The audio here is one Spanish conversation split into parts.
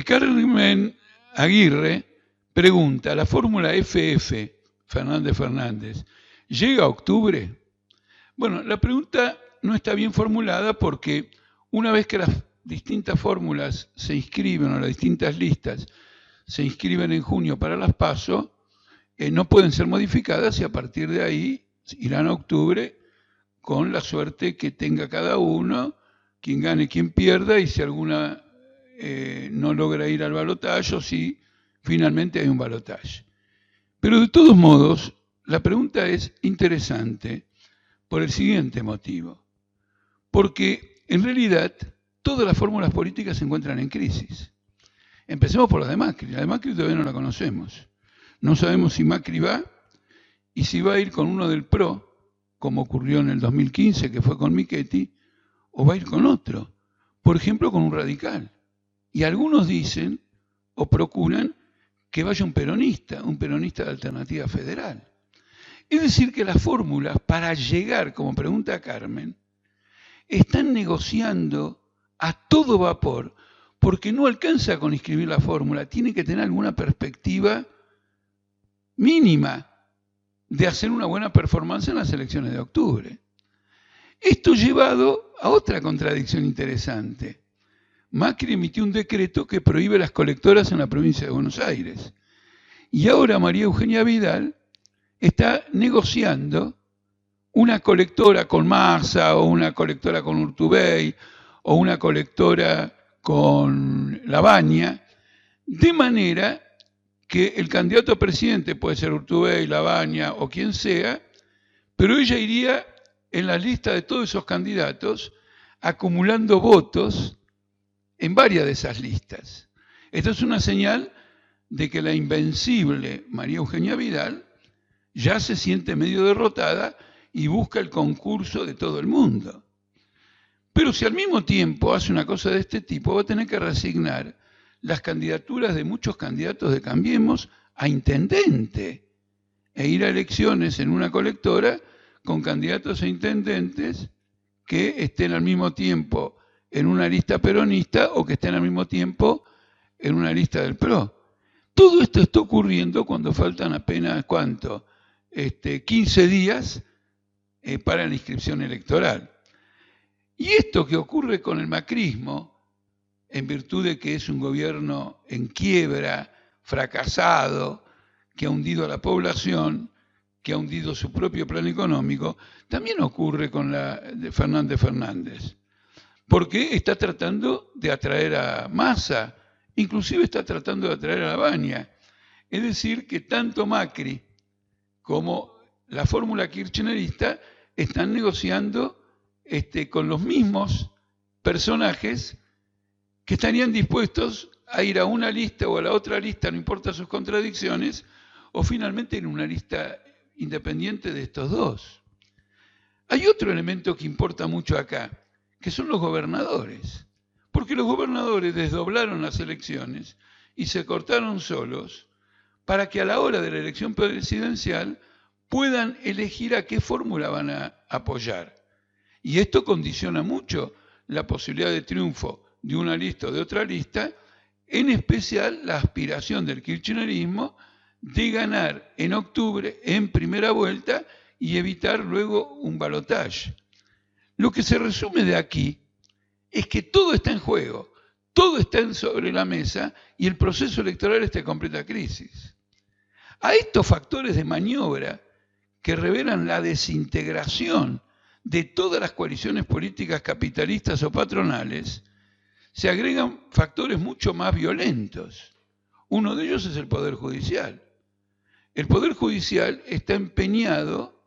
Carmen Aguirre pregunta, ¿la fórmula FF, Fernández Fernández, llega a octubre? Bueno, la pregunta no está bien formulada porque una vez que las distintas fórmulas se inscriben o las distintas listas se inscriben en junio para las PASO, eh, no pueden ser modificadas y a partir de ahí irán a octubre con la suerte que tenga cada uno, quien gane, quien pierda, y si alguna eh, no logra ir al balotaje o si finalmente hay un balotaje. Pero de todos modos, la pregunta es interesante por el siguiente motivo. Porque en realidad todas las fórmulas políticas se encuentran en crisis. Empecemos por la de Macri. La de Macri todavía no la conocemos. No sabemos si Macri va y si va a ir con uno del PRO, como ocurrió en el 2015, que fue con Michetti, o va a ir con otro. Por ejemplo, con un radical. Y algunos dicen o procuran que vaya un peronista, un peronista de alternativa federal. Es decir, que las fórmulas para llegar, como pregunta Carmen, están negociando a todo vapor, porque no alcanza con inscribir la fórmula, tiene que tener alguna perspectiva mínima de hacer una buena performance en las elecciones de octubre. Esto llevado a otra contradicción interesante. Macri emitió un decreto que prohíbe las colectoras en la provincia de Buenos Aires. Y ahora María Eugenia Vidal está negociando una colectora con Massa o una colectora con Urtubey o una colectora con Lavagna, de manera que el candidato a presidente puede ser Urtubey, Lavagna o quien sea, pero ella iría en la lista de todos esos candidatos acumulando votos en varias de esas listas. Esto es una señal de que la invencible María Eugenia Vidal ya se siente medio derrotada y busca el concurso de todo el mundo. Pero si al mismo tiempo hace una cosa de este tipo, va a tener que resignar las candidaturas de muchos candidatos de Cambiemos a intendente e ir a elecciones en una colectora con candidatos a intendentes que estén al mismo tiempo en una lista peronista o que estén al mismo tiempo en una lista del PRO. Todo esto está ocurriendo cuando faltan apenas, ¿cuánto? Este, 15 días eh, para la inscripción electoral. Y esto que ocurre con el macrismo, en virtud de que es un gobierno en quiebra, fracasado, que ha hundido a la población, que ha hundido su propio plan económico, también ocurre con la de Fernández Fernández. Porque está tratando de atraer a Massa, inclusive está tratando de atraer a la Baña. Es decir, que tanto Macri como la fórmula kirchnerista están negociando este, con los mismos personajes que estarían dispuestos a ir a una lista o a la otra lista, no importa sus contradicciones, o finalmente en una lista independiente de estos dos. Hay otro elemento que importa mucho acá, que son los gobernadores, porque los gobernadores desdoblaron las elecciones y se cortaron solos para que a la hora de la elección presidencial puedan elegir a qué fórmula van a apoyar. Y esto condiciona mucho la posibilidad de triunfo de una lista o de otra lista, en especial la aspiración del kirchnerismo de ganar en octubre en primera vuelta y evitar luego un balotaje. Lo que se resume de aquí es que todo está en juego, todo está sobre la mesa y el proceso electoral está en completa crisis. A estos factores de maniobra que revelan la desintegración de todas las coaliciones políticas capitalistas o patronales, se agregan factores mucho más violentos. Uno de ellos es el Poder Judicial. El Poder Judicial está empeñado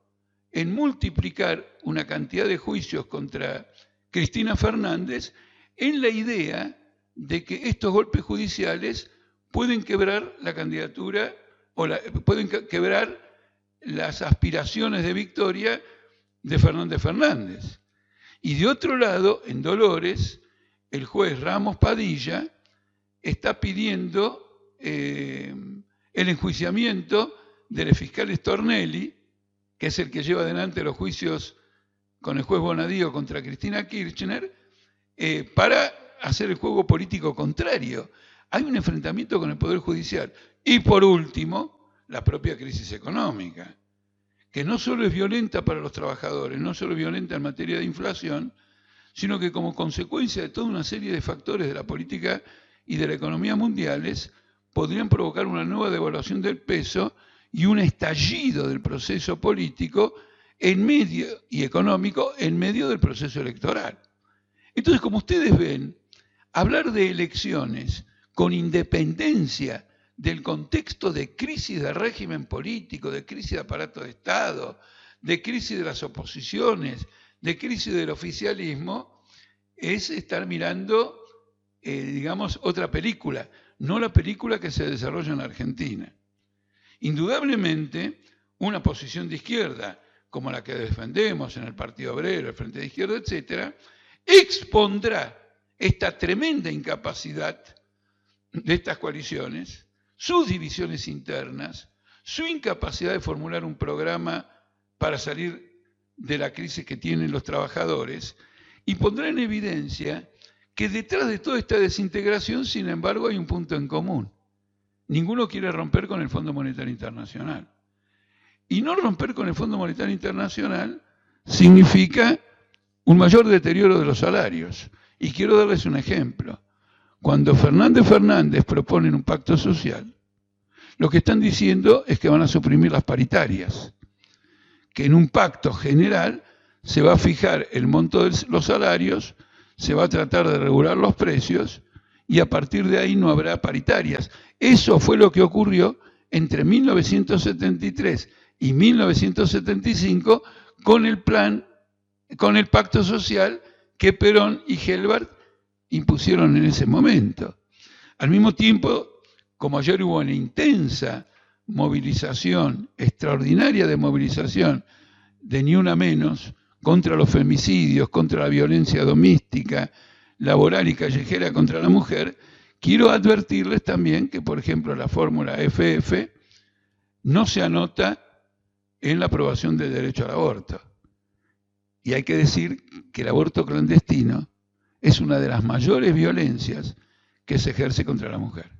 en multiplicar una cantidad de juicios contra Cristina Fernández en la idea de que estos golpes judiciales pueden quebrar la candidatura o pueden quebrar las aspiraciones de victoria de Fernández Fernández. Y de otro lado, en Dolores, el juez Ramos Padilla está pidiendo eh, el enjuiciamiento del fiscal Stornelli, que es el que lleva adelante los juicios con el juez Bonadío contra Cristina Kirchner, eh, para hacer el juego político contrario hay un enfrentamiento con el Poder Judicial. Y por último, la propia crisis económica, que no solo es violenta para los trabajadores, no solo es violenta en materia de inflación, sino que como consecuencia de toda una serie de factores de la política y de la economía mundiales, podrían provocar una nueva devaluación del peso y un estallido del proceso político en medio y económico en medio del proceso electoral. Entonces, como ustedes ven, hablar de elecciones con independencia del contexto de crisis del régimen político, de crisis de aparato de Estado, de crisis de las oposiciones, de crisis del oficialismo, es estar mirando, eh, digamos, otra película, no la película que se desarrolla en Argentina. Indudablemente, una posición de izquierda, como la que defendemos en el Partido Obrero, el Frente de Izquierda, etcétera, expondrá esta tremenda incapacidad de estas coaliciones, sus divisiones internas, su incapacidad de formular un programa para salir de la crisis que tienen los trabajadores, y pondrá en evidencia que detrás de toda esta desintegración, sin embargo, hay un punto en común. Ninguno quiere romper con el Fondo Monetario Internacional. Y no romper con el Fondo Monetario Internacional significa un mayor deterioro de los salarios. Y quiero darles un ejemplo. Cuando Fernández Fernández proponen un pacto social, lo que están diciendo es que van a suprimir las paritarias, que en un pacto general se va a fijar el monto de los salarios, se va a tratar de regular los precios y a partir de ahí no habrá paritarias. Eso fue lo que ocurrió entre 1973 y 1975 con el plan, con el pacto social que Perón y Gelbart impusieron en ese momento. Al mismo tiempo, como ayer hubo una intensa movilización, extraordinaria de movilización, de ni una menos, contra los femicidios, contra la violencia doméstica, laboral y callejera contra la mujer, quiero advertirles también que, por ejemplo, la fórmula FF no se anota en la aprobación del derecho al aborto. Y hay que decir que el aborto clandestino es una de las mayores violencias que se ejerce contra la mujer.